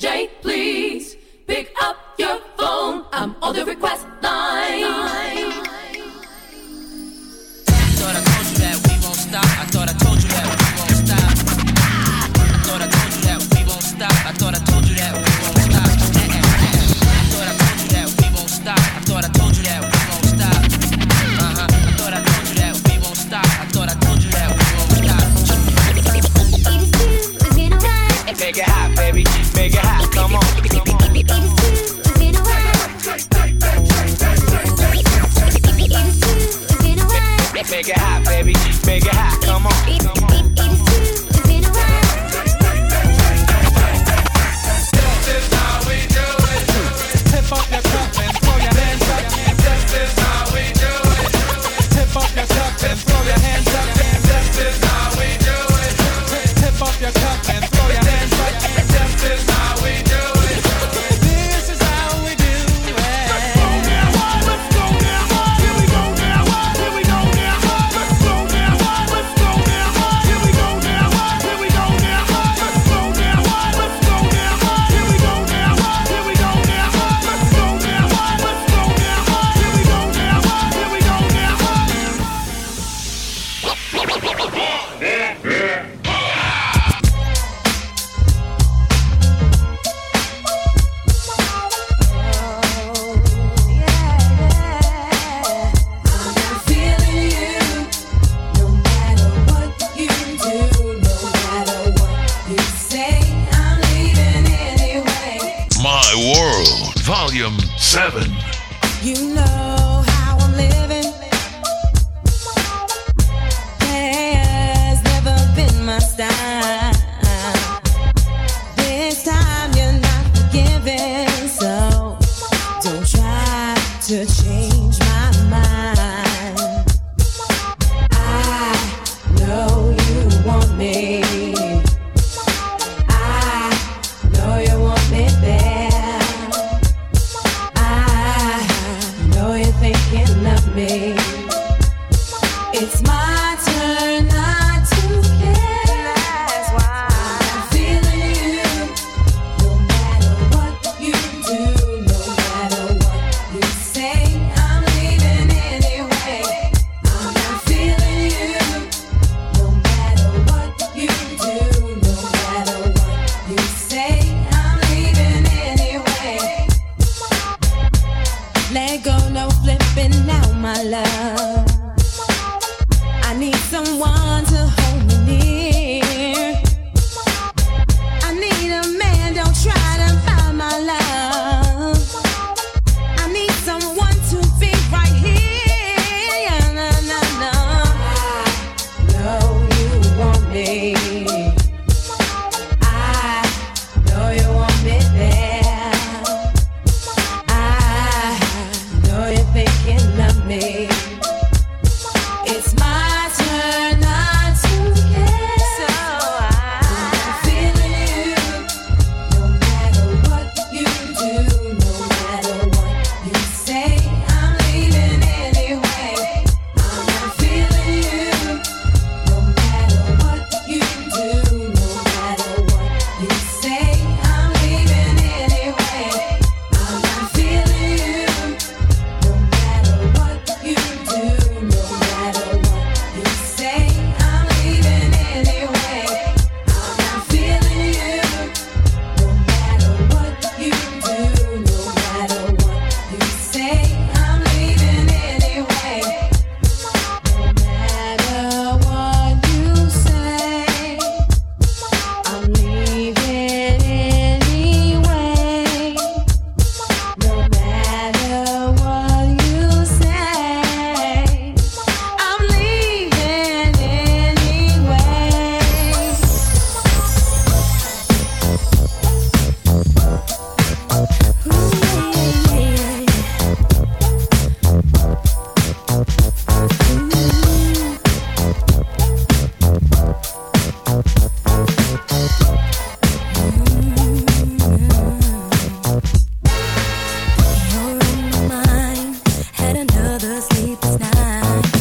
DJ. Know you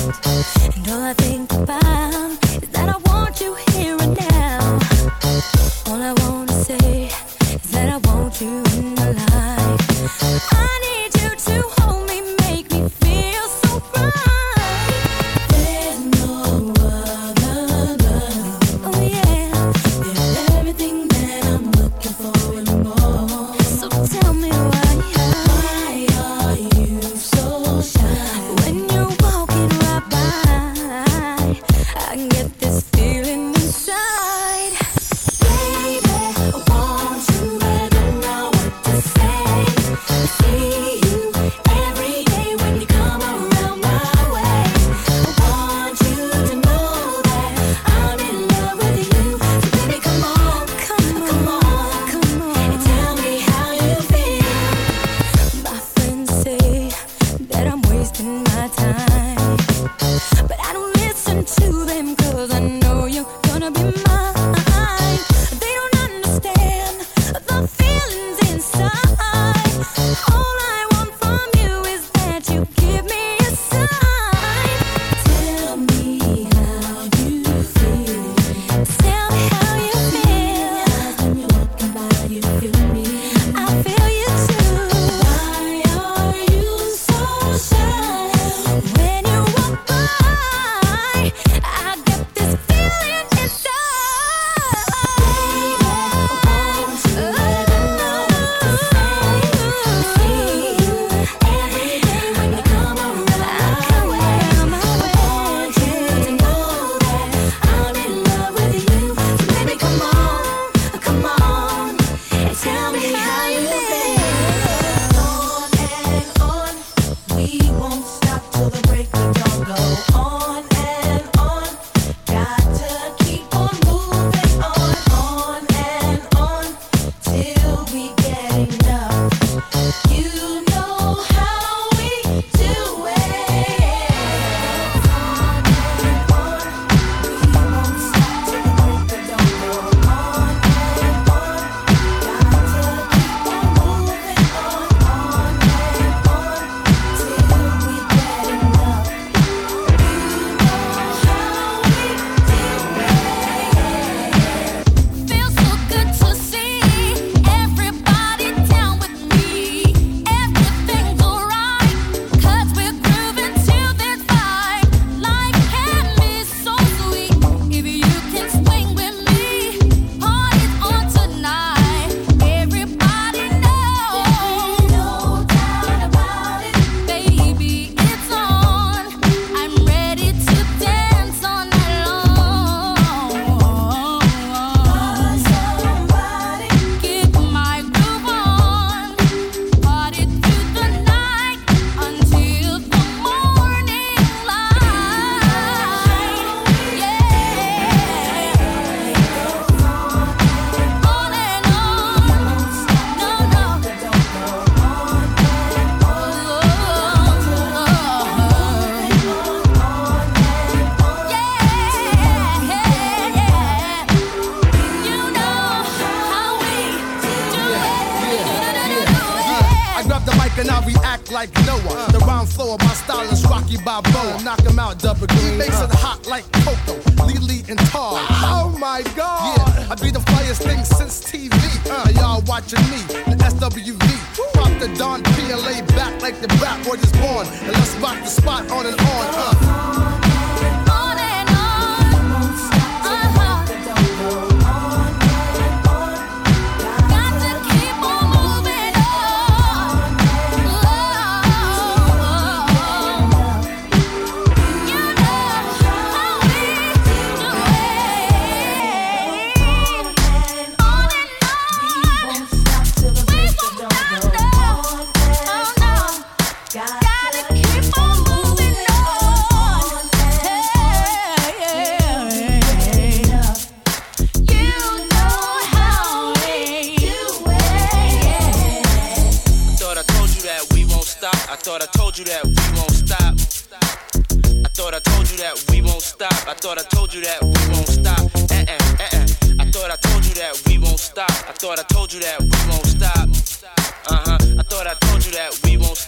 And all I think about is that I want you here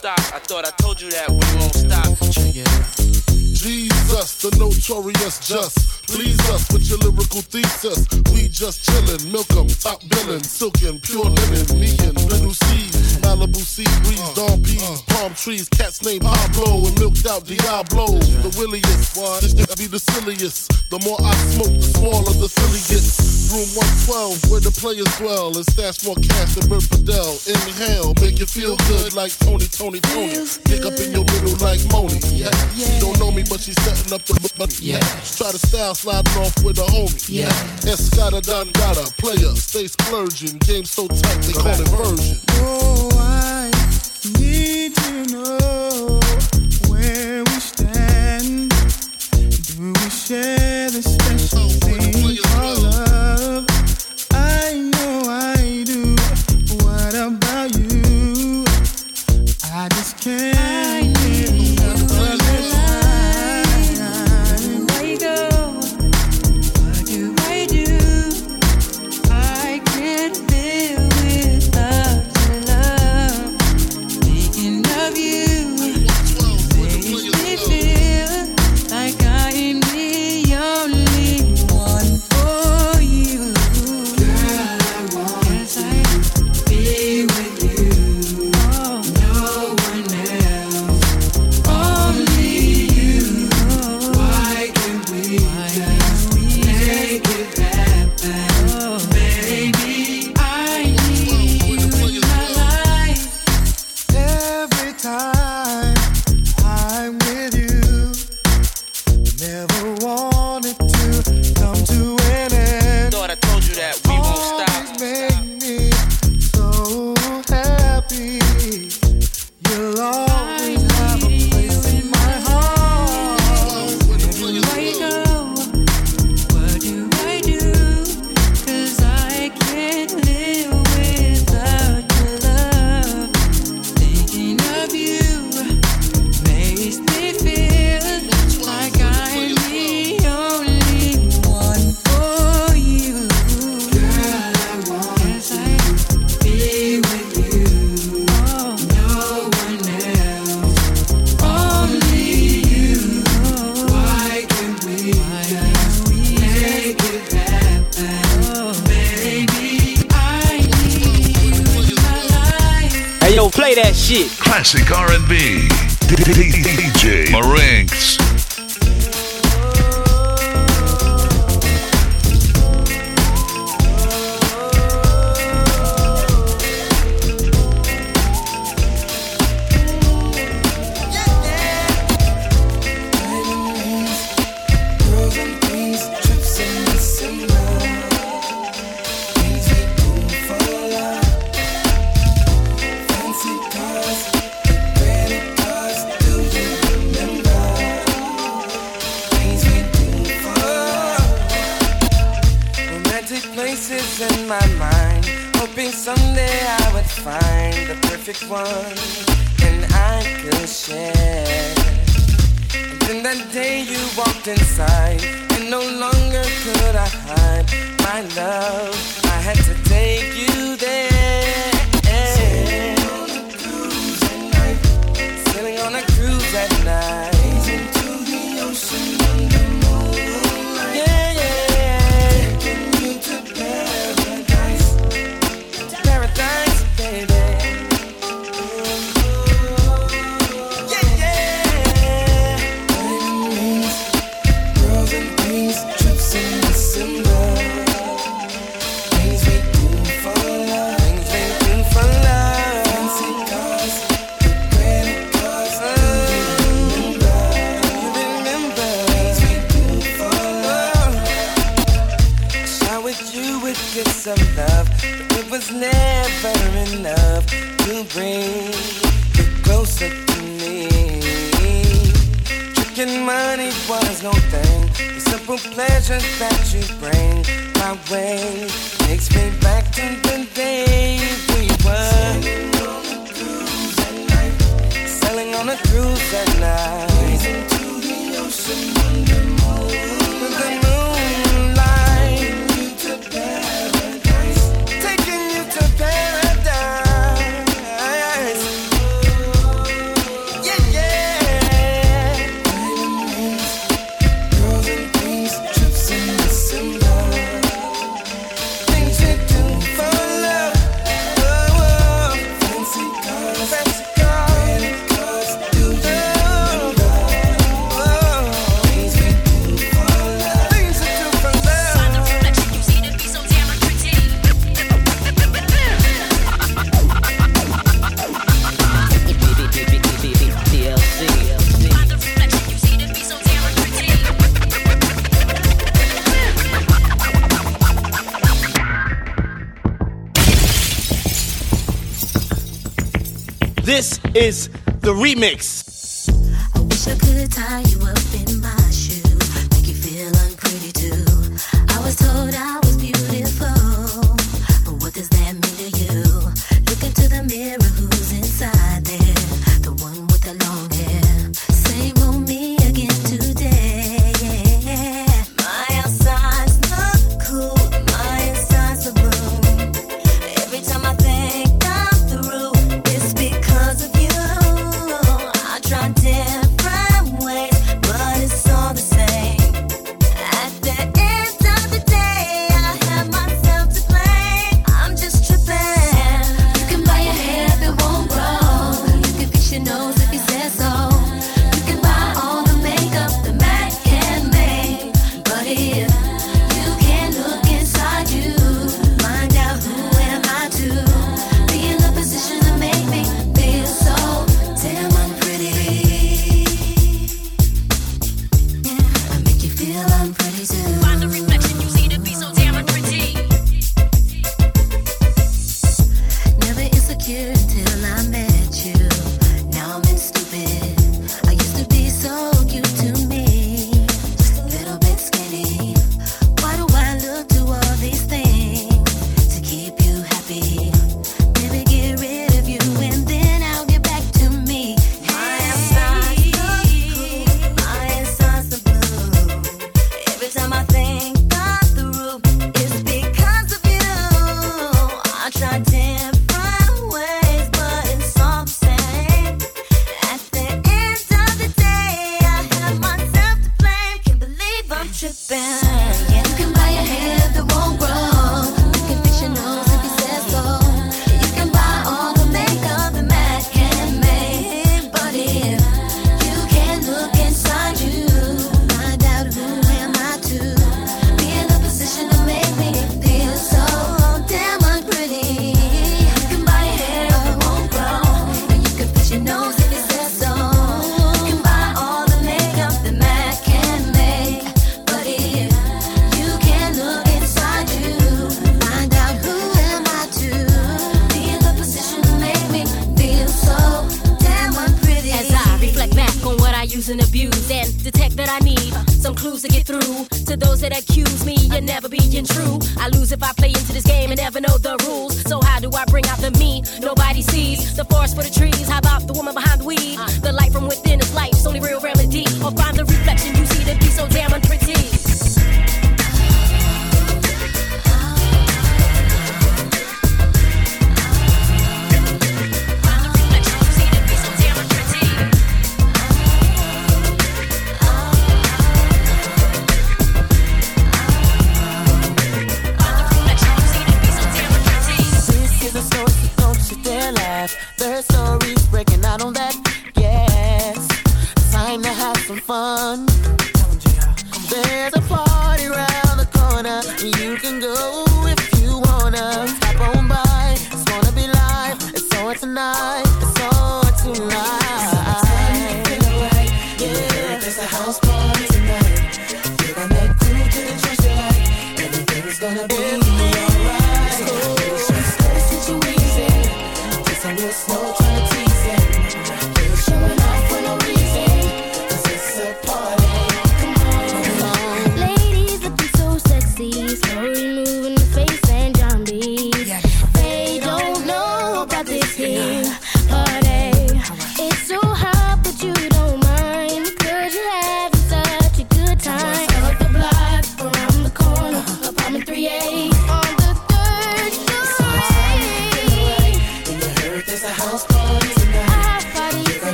stop. I thought I told you that we won't stop. Jesus, the notorious just Please us with your lyrical thesis. We just chillin', milk 'em, top billin', silkin', pure linen, me and Lil' Cease. Malibu sea breeze, dawn peas, palm trees, cats named Pablo and milked out Diablo. The williest, this nigga be the silliest. The more I smoke, the smaller the silly gets. Room 112, where the players dwell, and stash more cash than Bert Fidel. Inhale, make you feel good like Tony, Tony, Tony. Pick up in your middle like Moni. Yeah. She don't know me, but she's setting up the money. Yeah. Try to style sliding off with a homie. Yeah. Escada Don Gata, player, stay splurging. Game so tight, they call it version. Oh, I need to know where we stand. Do we share shit. Classic R&B. DJ Marinx. Perfect one and I could share. And then that day you walked inside, and no longer could I hide my love. I had to the remix.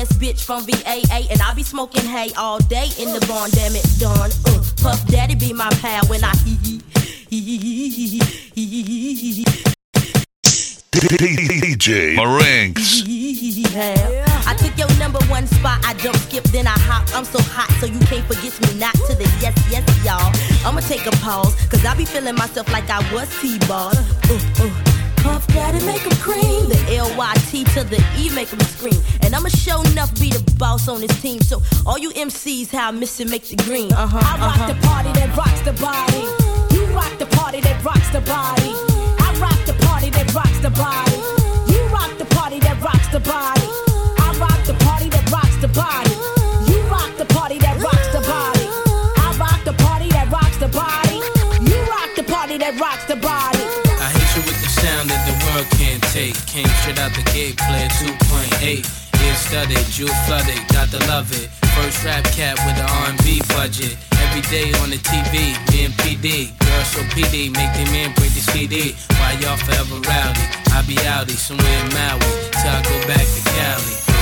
Best bitch from VA, and I be smoking hay all day in the barn. Damn it, done. Uh, Puff Daddy be my pal when I hee hee hee hee DJ Marinks. Yeah. I took your number one spot. I don't skip, then I hop. I'm so hot, so you can't forget me. Not to the yes, yes, y'all. I'ma take a pause, cause I be feeling myself like I was T-ball. Uh, uh. Puff Daddy make 'em cream. The L-Y-T to the E make 'em scream. And I'ma show enough be the boss on this team. So all you MCs, how I miss it, make the green. Uh-huh, I rock uh-huh. the party that rocks the body. You rock the party that rocks the body. I rock the party that rocks the body. You rock the party that rocks the body. I rock the party that rocks the body. You rock the party that rocks the body. I rock the party that rocks the body. You rock the party that rocks the body. Take. Came straight out the gate, played 2.8. Ear studded, jewel flooded, got to love it. First rap cat with the R&B budget. Every day on the TV, me and PD. Girl, so PD, make them man break the CD. Why y'all forever rowdy? I be outie somewhere in Maui till I go back to Cali.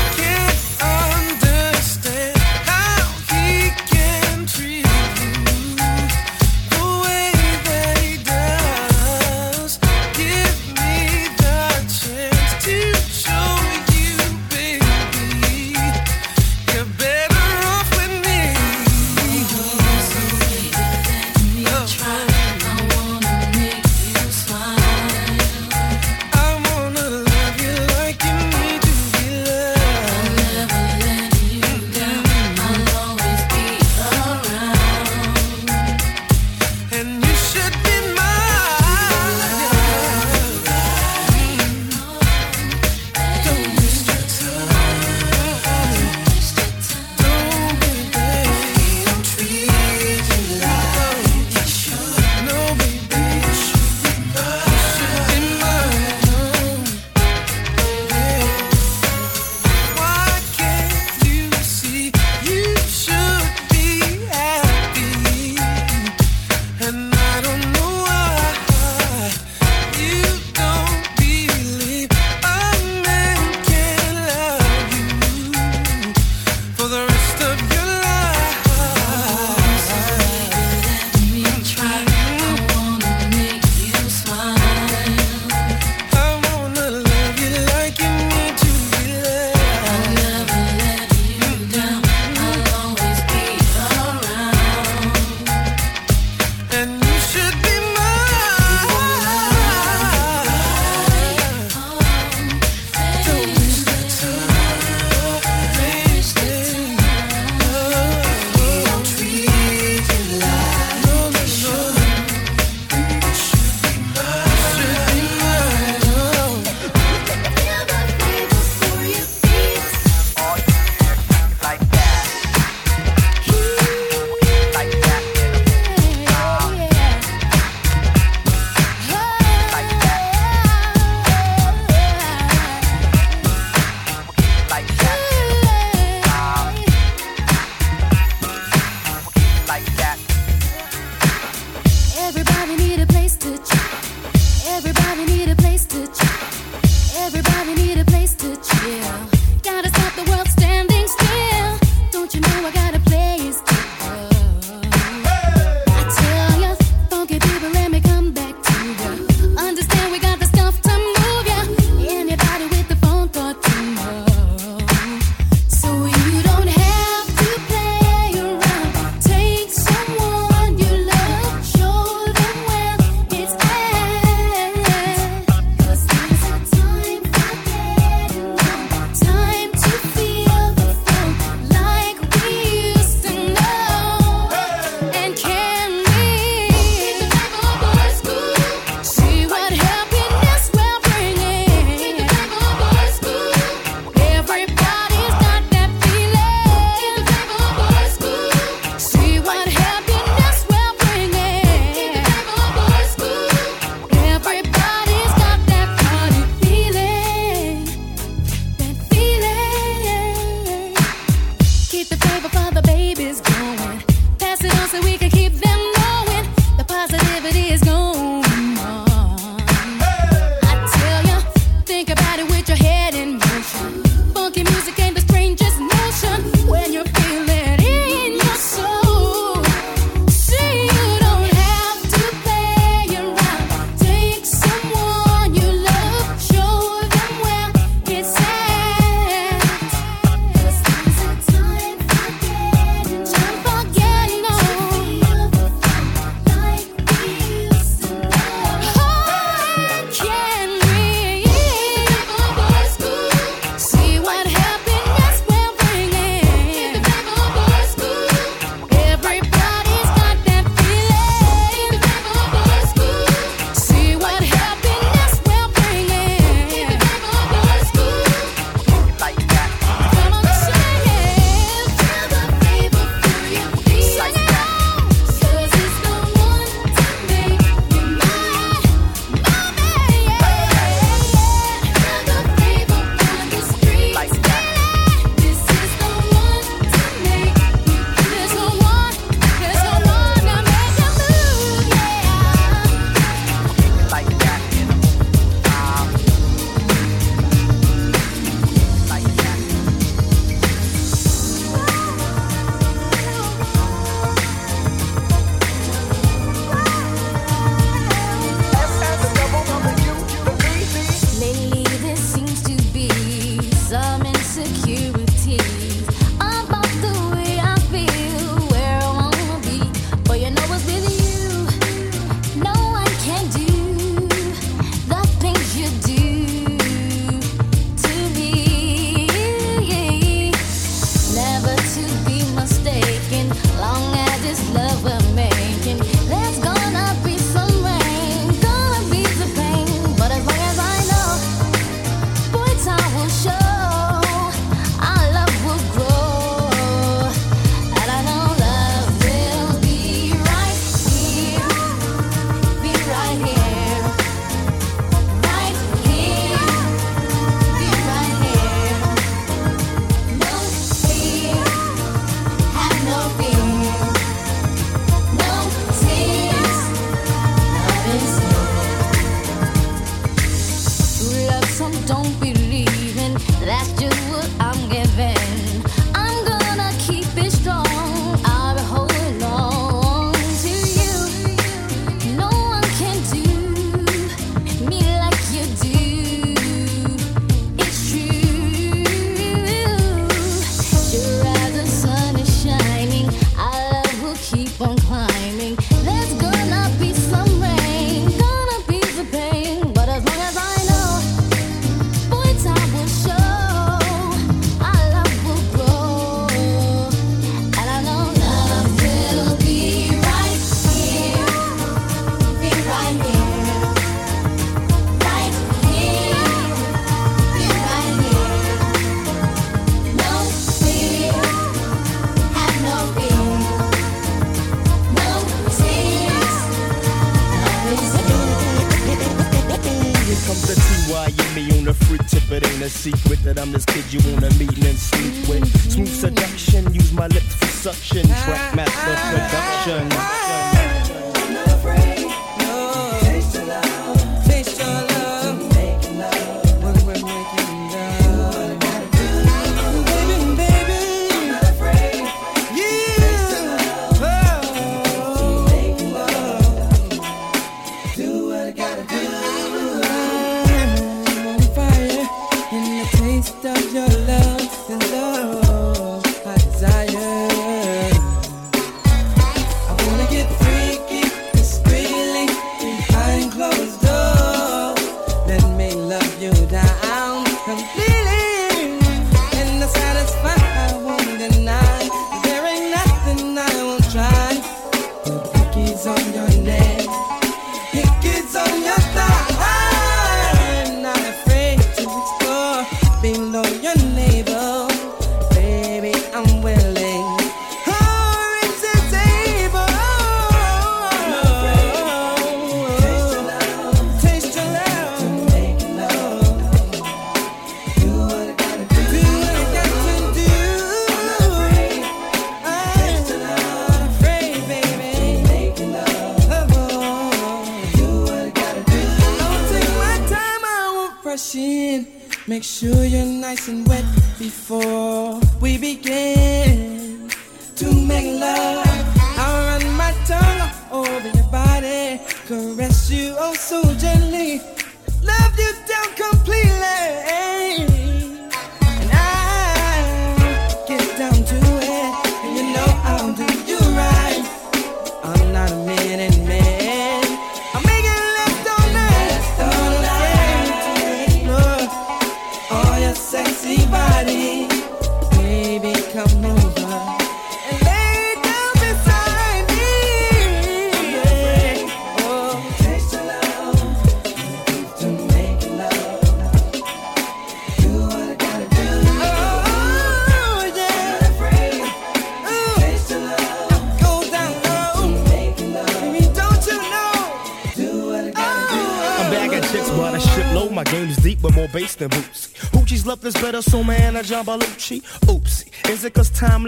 nice and wet before.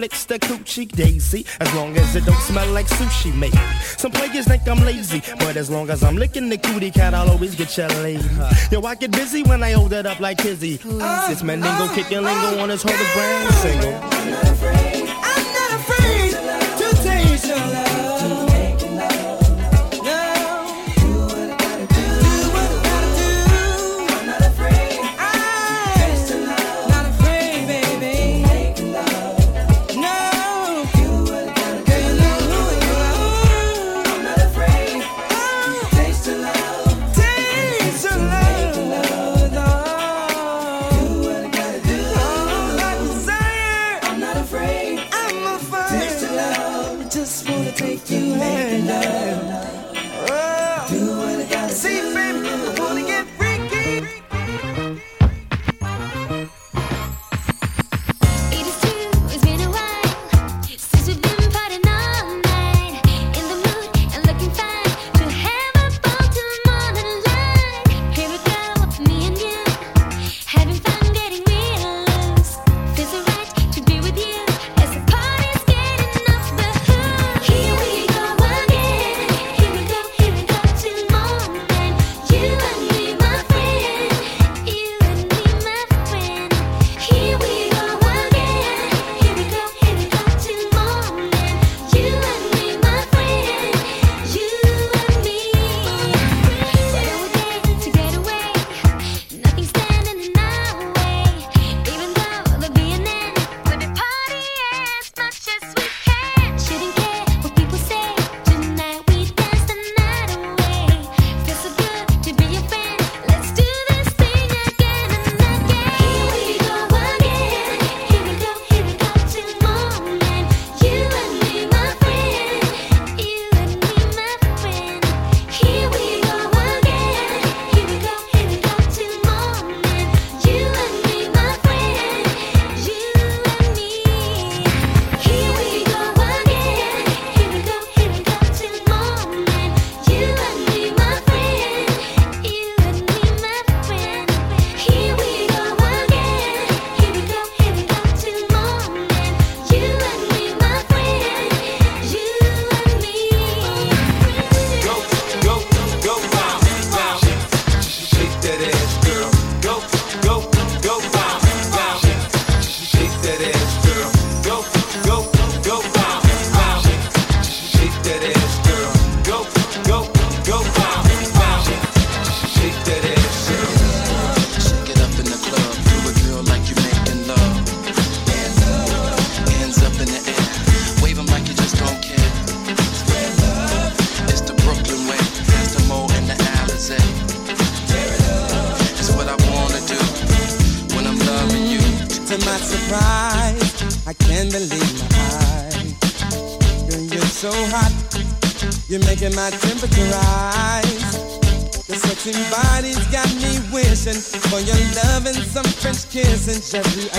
licks the coochie daisy, as long as it don't smell like sushi, mate. Some players think I'm lazy, but as long as I'm licking the cootie cat, I'll always get your lady. Yo, I get busy when I hold it up like Kizzy. It's Mandingo kicking lingo on his whole brand single. my temperature rise. The sexy body's got me wishing for your love and some French kiss Just cherry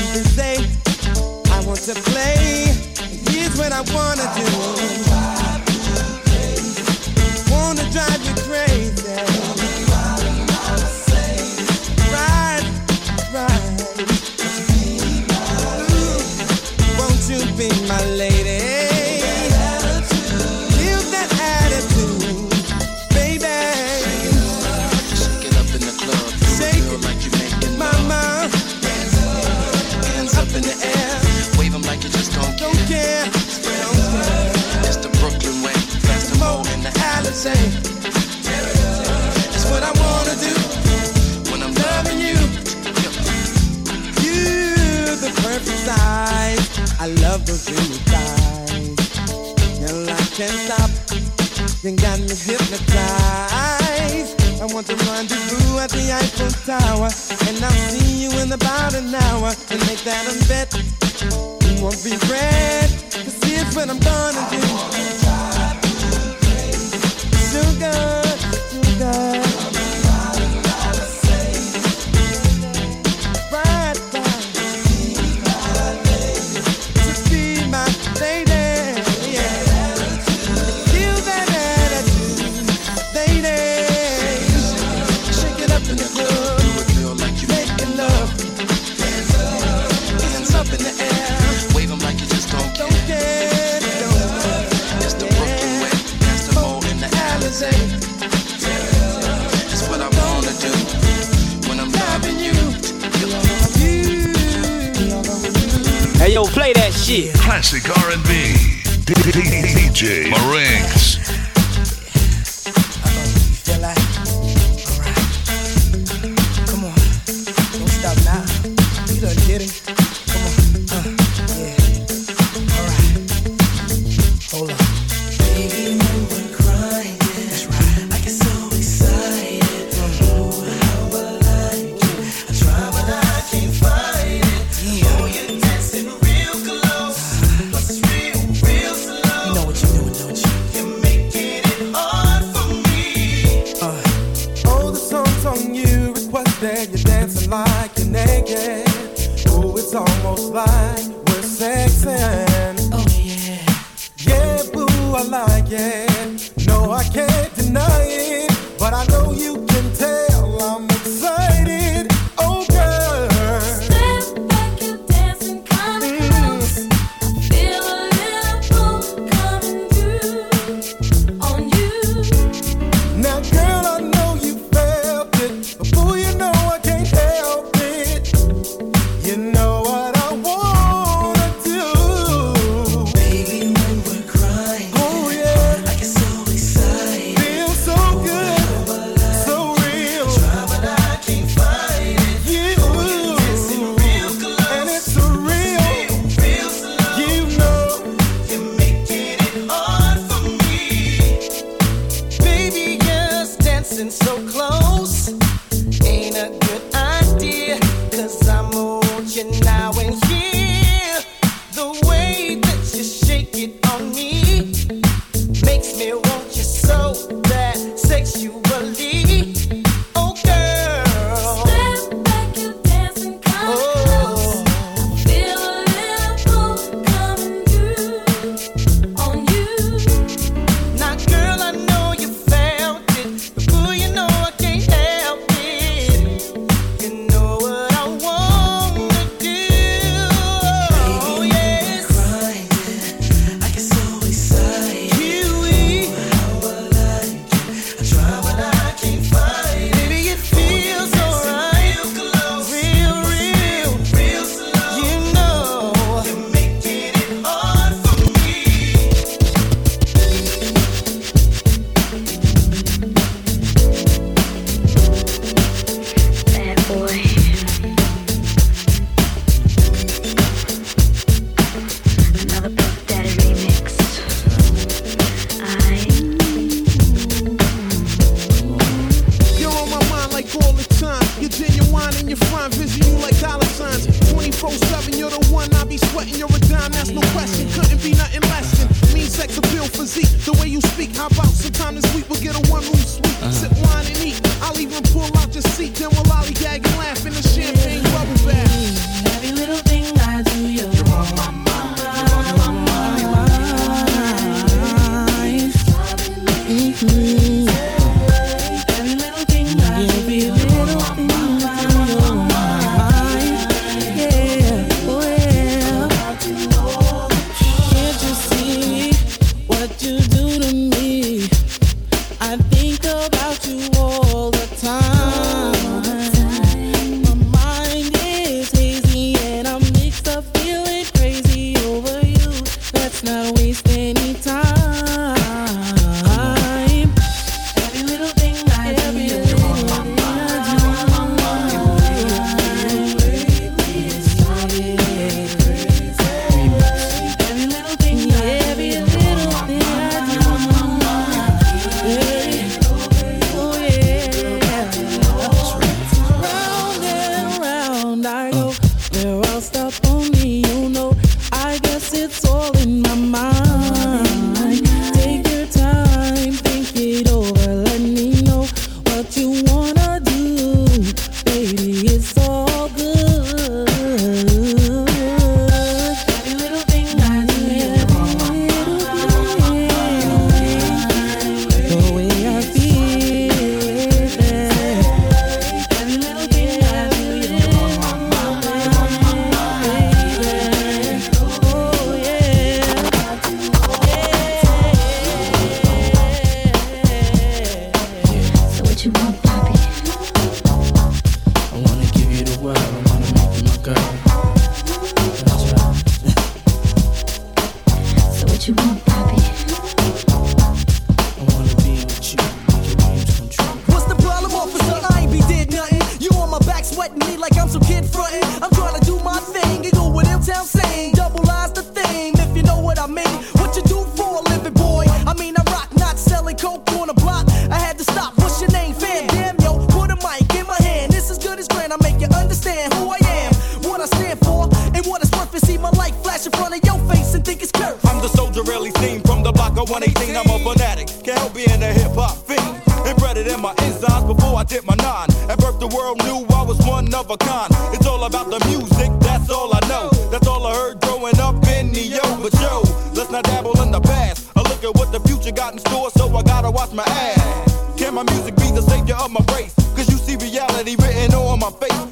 I did my nine. At birth, the world knew I was one of a kind. It's all about the music, that's all I know. That's all I heard growing up in the yo. But yo, let's not dabble in the past. I look at what the future got in store, so I gotta watch my ass. Can my music be the savior of my race? Cause you see reality written on my face.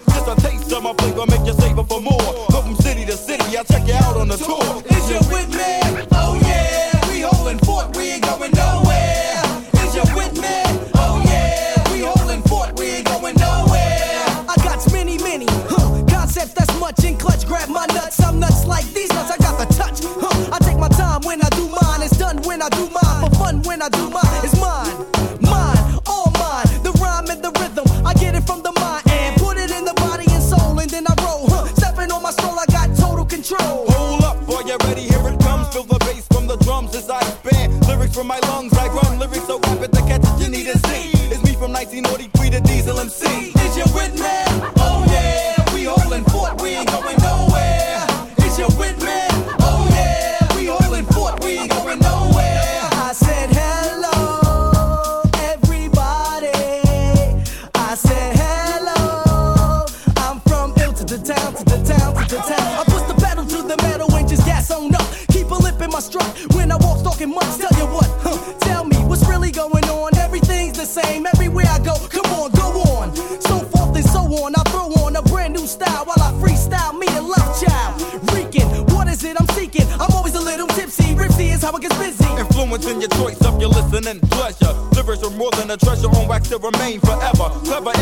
to remain forever. Clever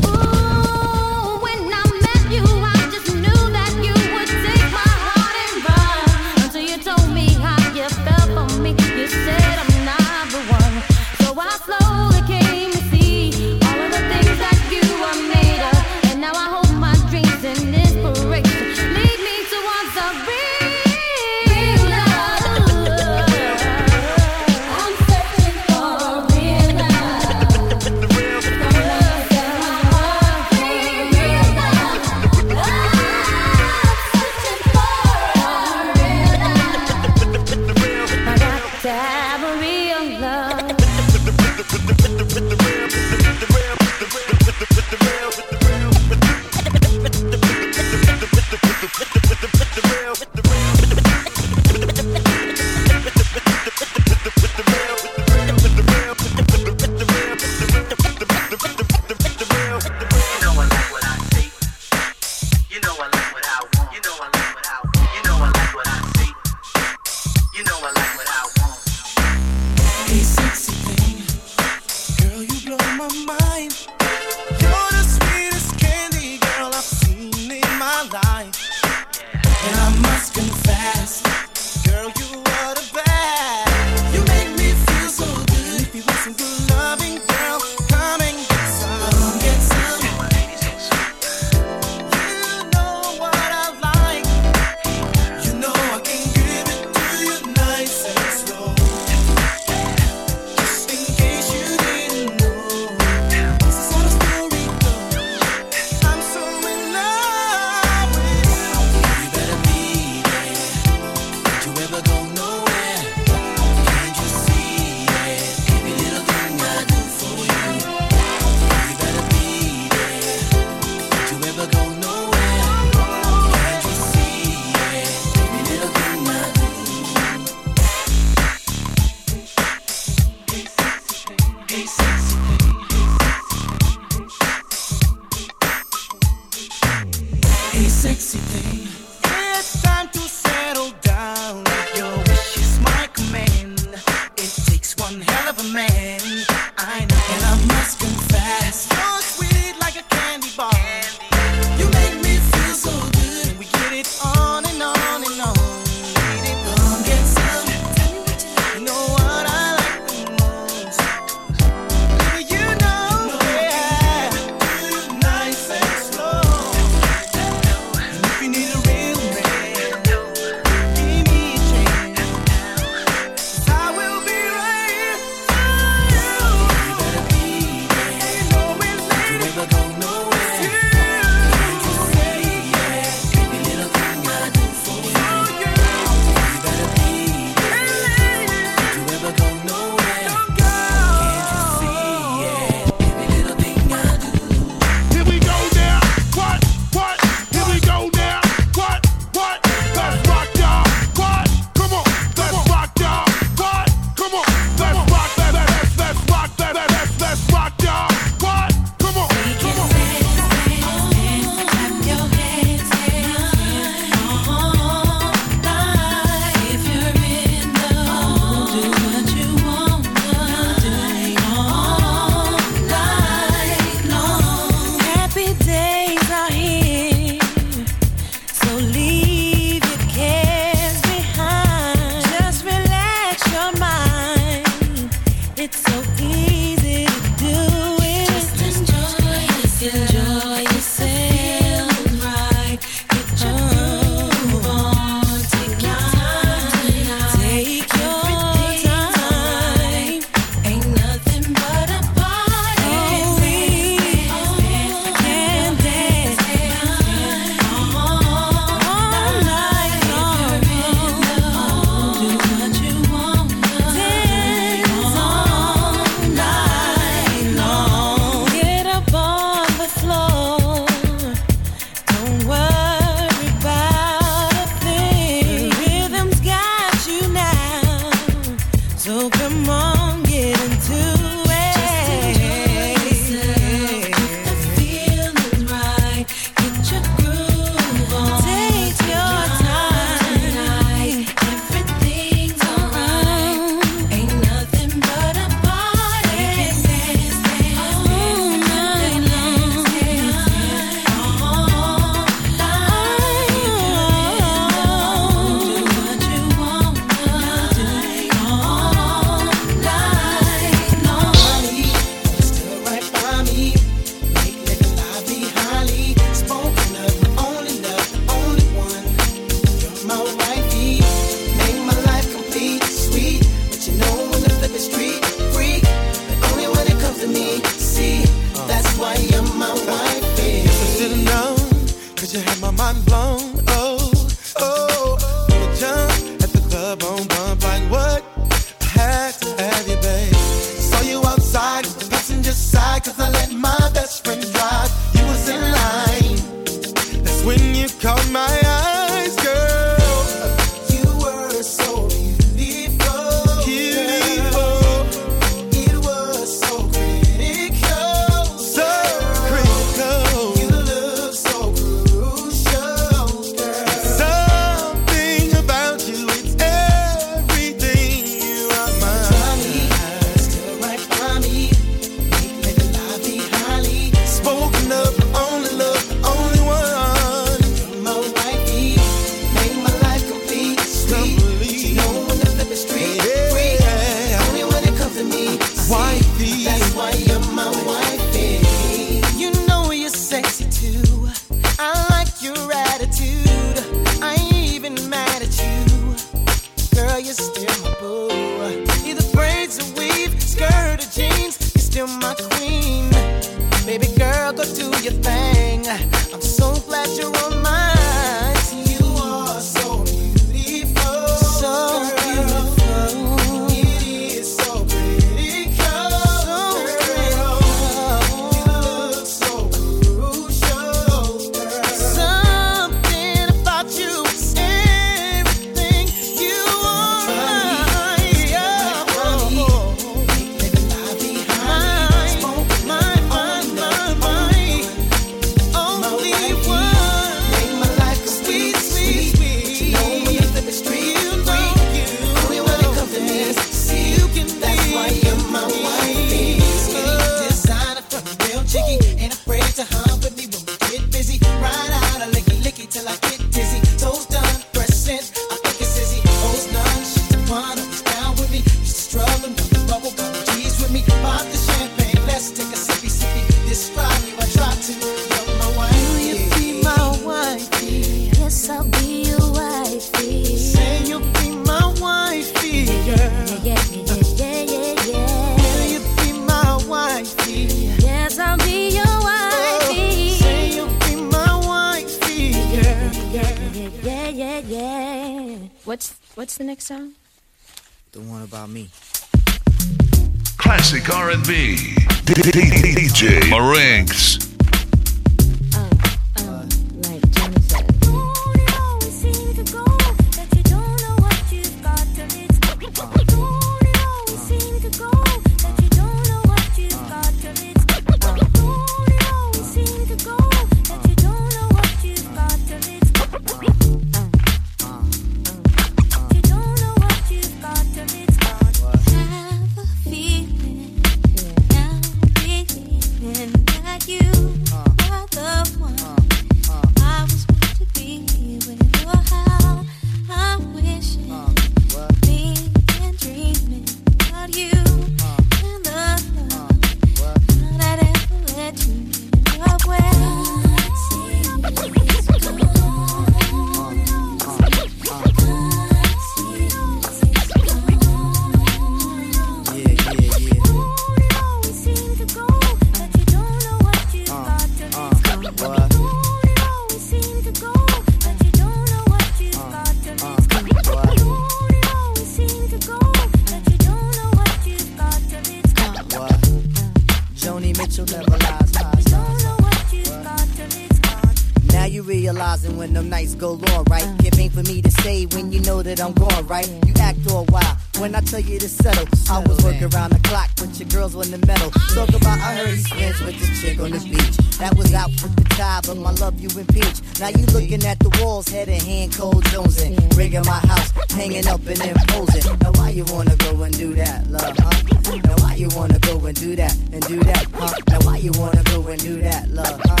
you to settle. I was working around the clock with your girls in the metal. Talk about I heard he with the chick on the beach. That was out for tired, but my love you impeach. Now you looking at the walls, head and hand, cold jonesing. Rigging my house, hanging up and imposing. Now why you wanna go and do that, love, huh? Now why you wanna go and do that, and do that, huh? Now why you wanna go and do that, love, huh?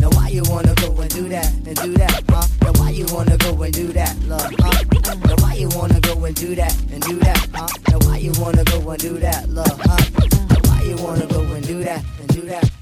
Now why you wanna go and do that, and do that, huh? Now why you wanna go and do that, love, huh? Now why you wanna go and do that, and do that, huh? Now why you wanna go and do that, love, huh? Now why you wanna go and do that, and do that?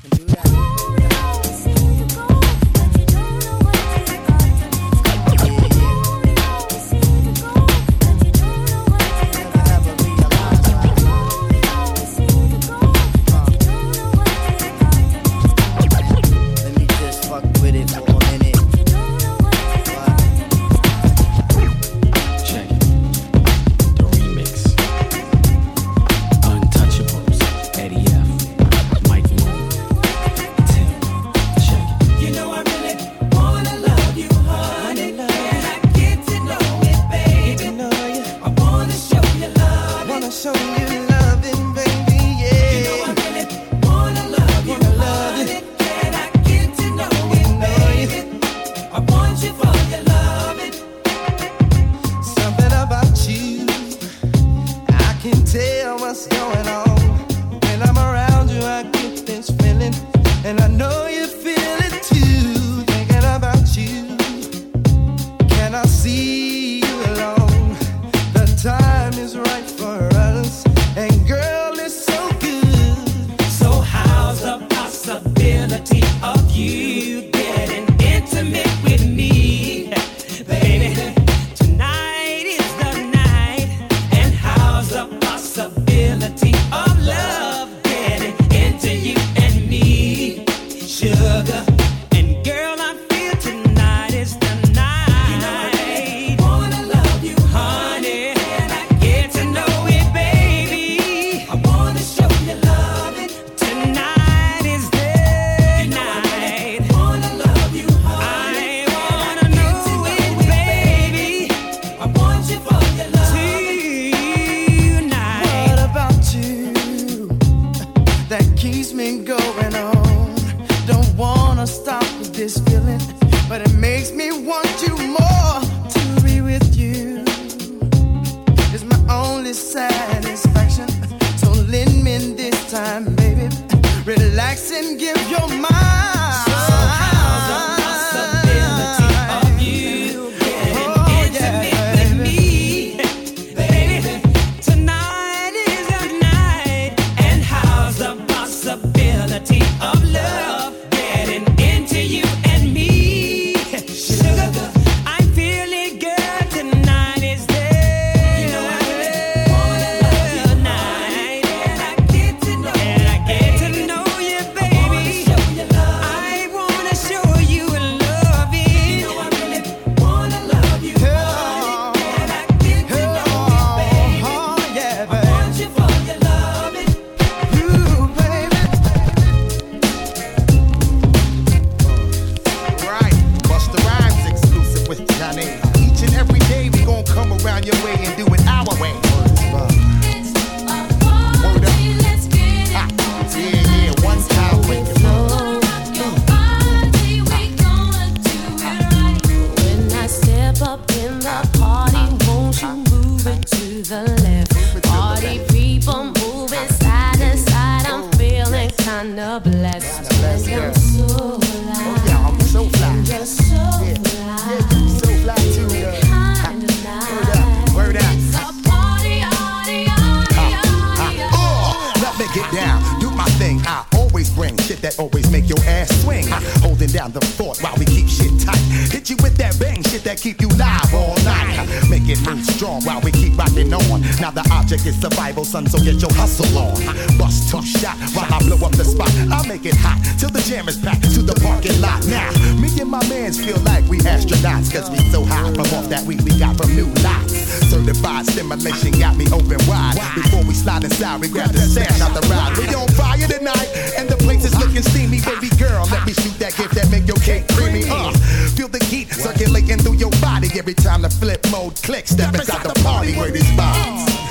keep on. Now the object is survival, son, so get your hustle on. Bust tough shot while I blow up the spot. I make it hot till the jam is packed to the parking lot. Now, me and my mans feel like we astronauts, cause we so high from off that weed we got from new lots. Certified stimulation got me open wide. Before we slide inside, we grab the stash out the ride. We on fire tonight, and the place is looking steamy. Baby girl, let me shoot that gift that make your cake creamy. Uh, feel the heat circulating through your every time the flip mode clicks. Step inside the party where these bombs.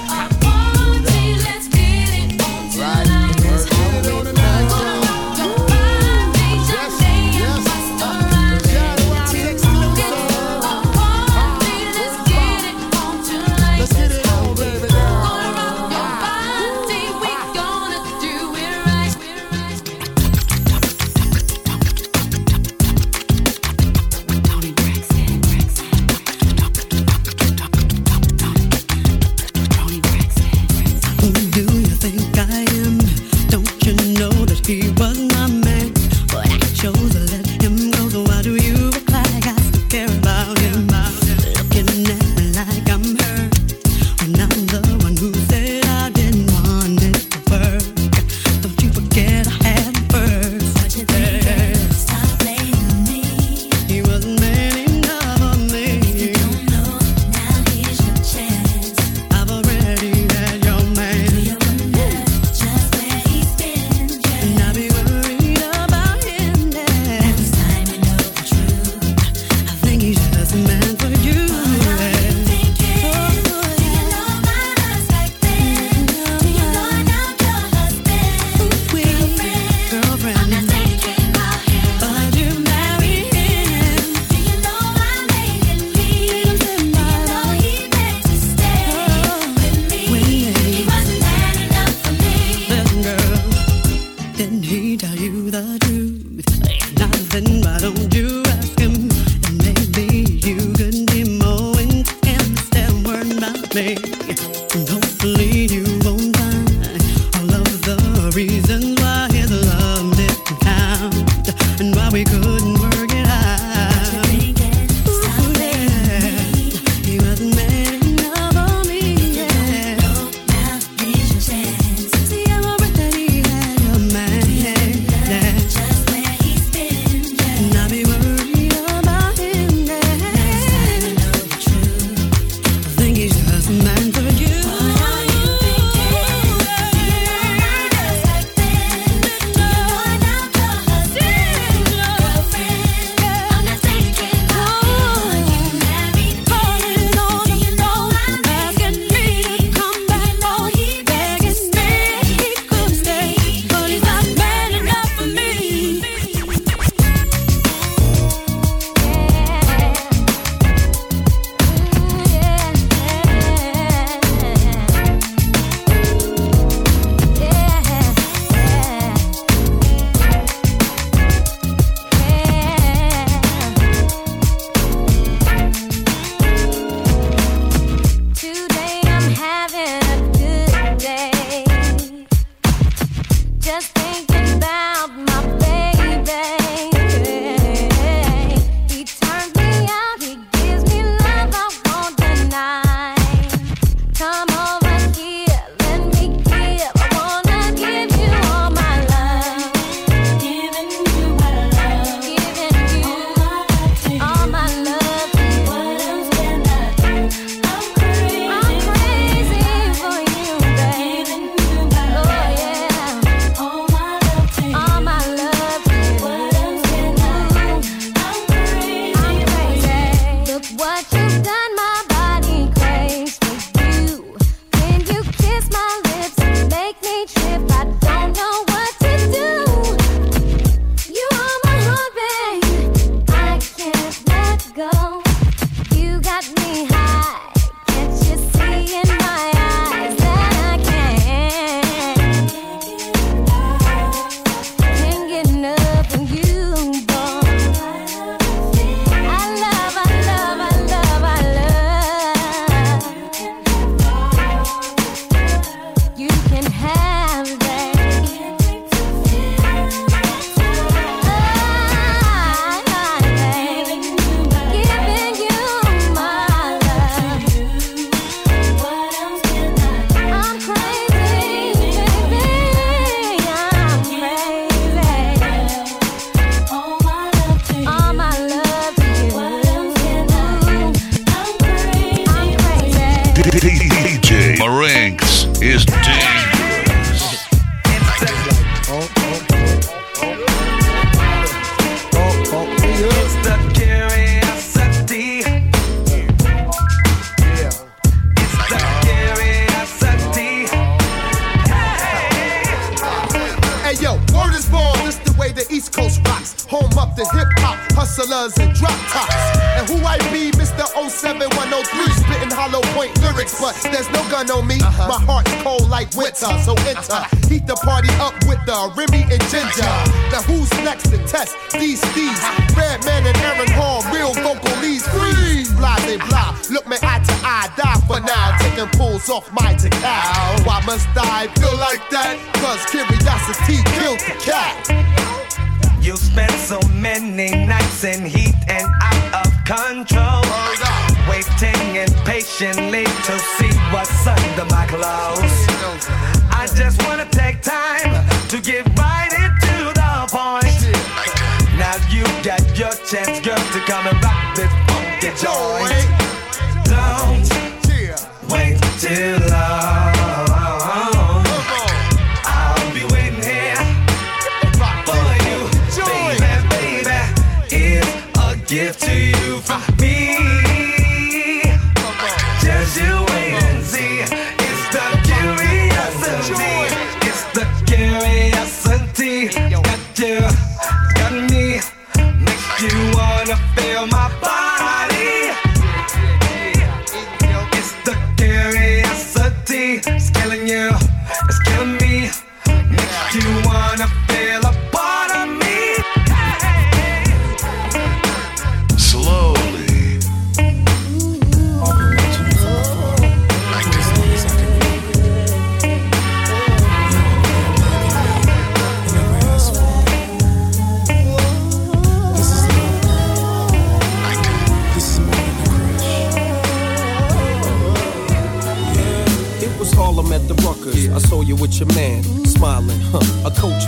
Your man, smiling, huh?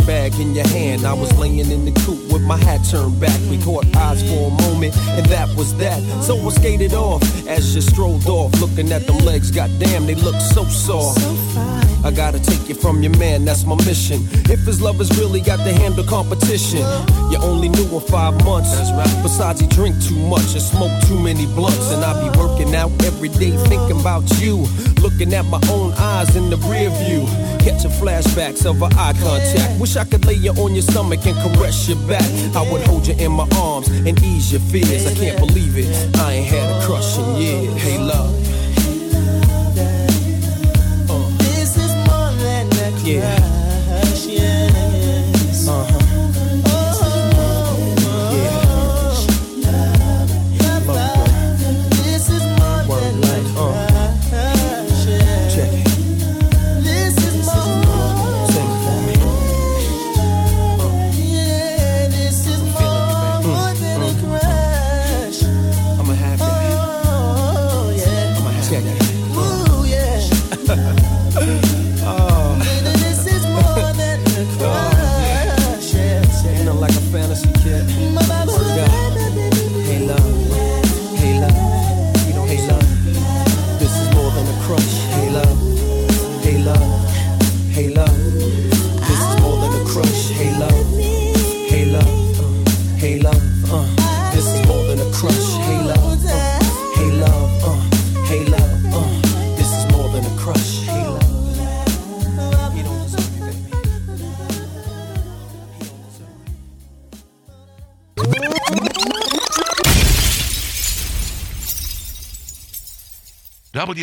A coach bag in your hand. I was laying in the coop with my hat turned back. We caught eyes for a moment, and that was that. So I skated off as you strolled off, looking at them legs. Goddamn, they look so soft. I gotta take you from your man, that's my mission. If his lovers really got to handle competition, you only knew him five months. Besides, he drink too much and smoke too many blunts. And I be working out every day thinking about you. Looking at my own eyes in the rear view. Catching flashbacks of our eye contact. Wish I could lay you on your stomach and caress your back. I would hold you in my arms and ease your fears. I can't believe it. I ain't had a crush in years. Hey, love. This is more than a Yeah.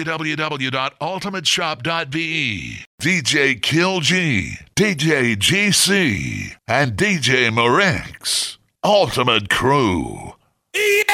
www.ultimateshop.ve. DJ Kill G, DJ GC, and DJ Marex. Ultimate Crew. Yeah!